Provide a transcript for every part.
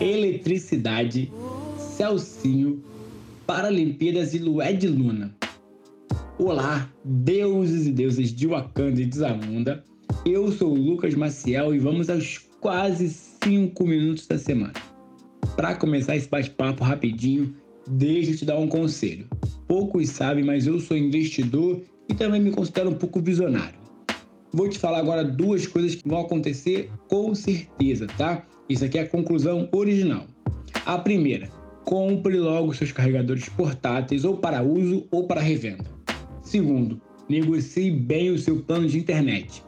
Eletricidade, Celcinho, Paralimpíadas e Lué de Luna. Olá, deuses e deusas de Wakanda e de Zamunda. Eu sou o Lucas Maciel e vamos aos quase 5 minutos da semana. Para começar esse bate-papo rapidinho, deixa eu te dar um conselho. Poucos sabem, mas eu sou investidor e também me considero um pouco visionário. Vou te falar agora duas coisas que vão acontecer com certeza, tá? Isso aqui é a conclusão original. A primeira, compre logo seus carregadores portáteis ou para uso ou para revenda. Segundo, negocie bem o seu plano de internet.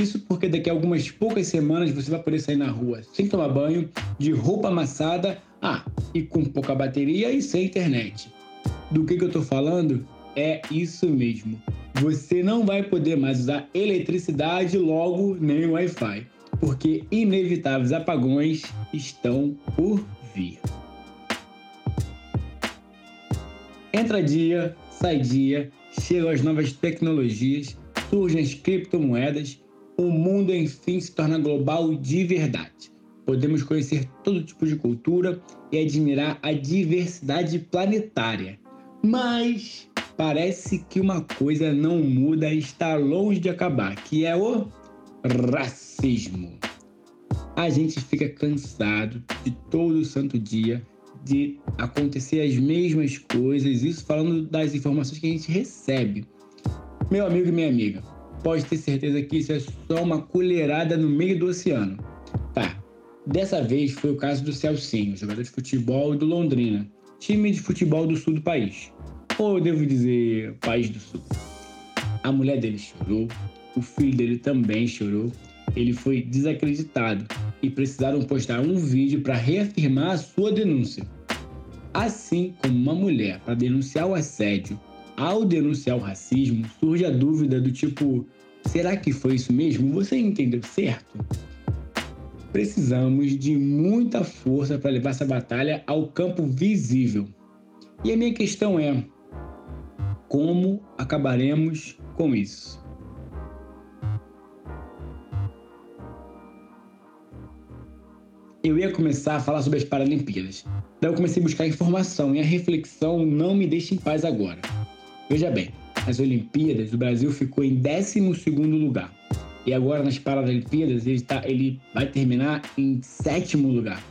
Isso porque daqui a algumas poucas semanas você vai poder sair na rua sem tomar banho, de roupa amassada, ah, e com pouca bateria e sem internet. Do que, que eu estou falando? É isso mesmo. Você não vai poder mais usar eletricidade, logo nem Wi-Fi porque inevitáveis apagões estão por vir. Entra dia, sai dia, chegam as novas tecnologias, surgem as criptomoedas, o mundo enfim se torna global de verdade. Podemos conhecer todo tipo de cultura e admirar a diversidade planetária. Mas parece que uma coisa não muda e está longe de acabar, que é o racismo. A gente fica cansado de todo santo dia de acontecer as mesmas coisas, isso falando das informações que a gente recebe. Meu amigo e minha amiga, pode ter certeza que isso é só uma colherada no meio do oceano. Tá, dessa vez foi o caso do Celcinho, jogador de futebol do Londrina, time de futebol do sul do país. Ou eu devo dizer, país do sul. A mulher dele chorou, o filho dele também chorou. Ele foi desacreditado e precisaram postar um vídeo para reafirmar a sua denúncia. Assim como uma mulher para denunciar o assédio, ao denunciar o racismo, surge a dúvida do tipo: será que foi isso mesmo? Você entendeu certo? Precisamos de muita força para levar essa batalha ao campo visível. E a minha questão é: como acabaremos com isso? Eu ia começar a falar sobre as Paralimpíadas. Daí eu comecei a buscar informação e a reflexão não me deixa em paz agora. Veja bem, nas Olimpíadas o Brasil ficou em 12 lugar. E agora nas Paralimpíadas ele, tá, ele vai terminar em sétimo lugar.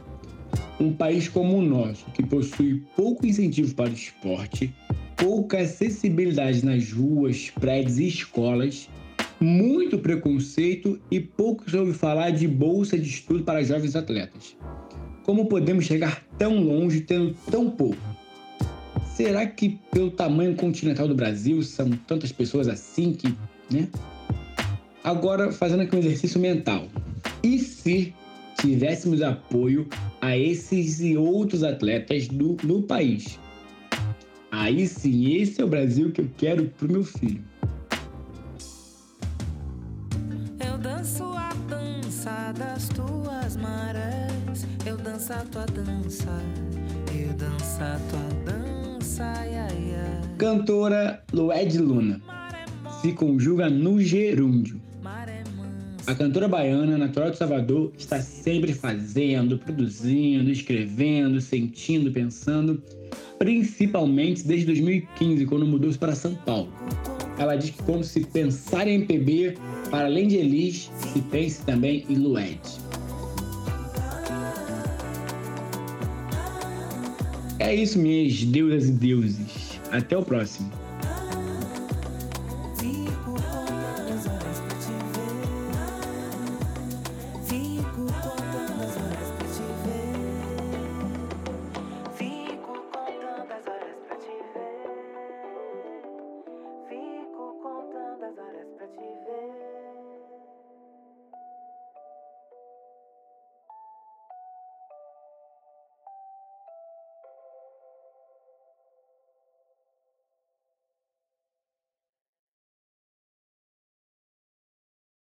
Um país como o nosso, que possui pouco incentivo para o esporte, pouca acessibilidade nas ruas, prédios e escolas, muito preconceito e pouco se ouve falar de bolsa de estudo para jovens atletas. Como podemos chegar tão longe tendo tão pouco? Será que pelo tamanho continental do Brasil são tantas pessoas assim que, né? Agora fazendo aqui um exercício mental. E se tivéssemos apoio a esses e outros atletas do, no país? Aí sim, esse é o Brasil que eu quero para o meu filho. Das tuas marés. Eu danço a tua dança, eu danço a tua dança, ia, ia. Cantora Lued Luna se conjuga no gerúndio. A cantora baiana, natural de Salvador, está sempre fazendo, produzindo, escrevendo, sentindo, pensando, principalmente desde 2015, quando mudou-se para São Paulo. Ela diz que quando se pensar em MPB, para além de Elis, se pense também em Lued. É isso, minhas deusas e deuses. Até o próximo.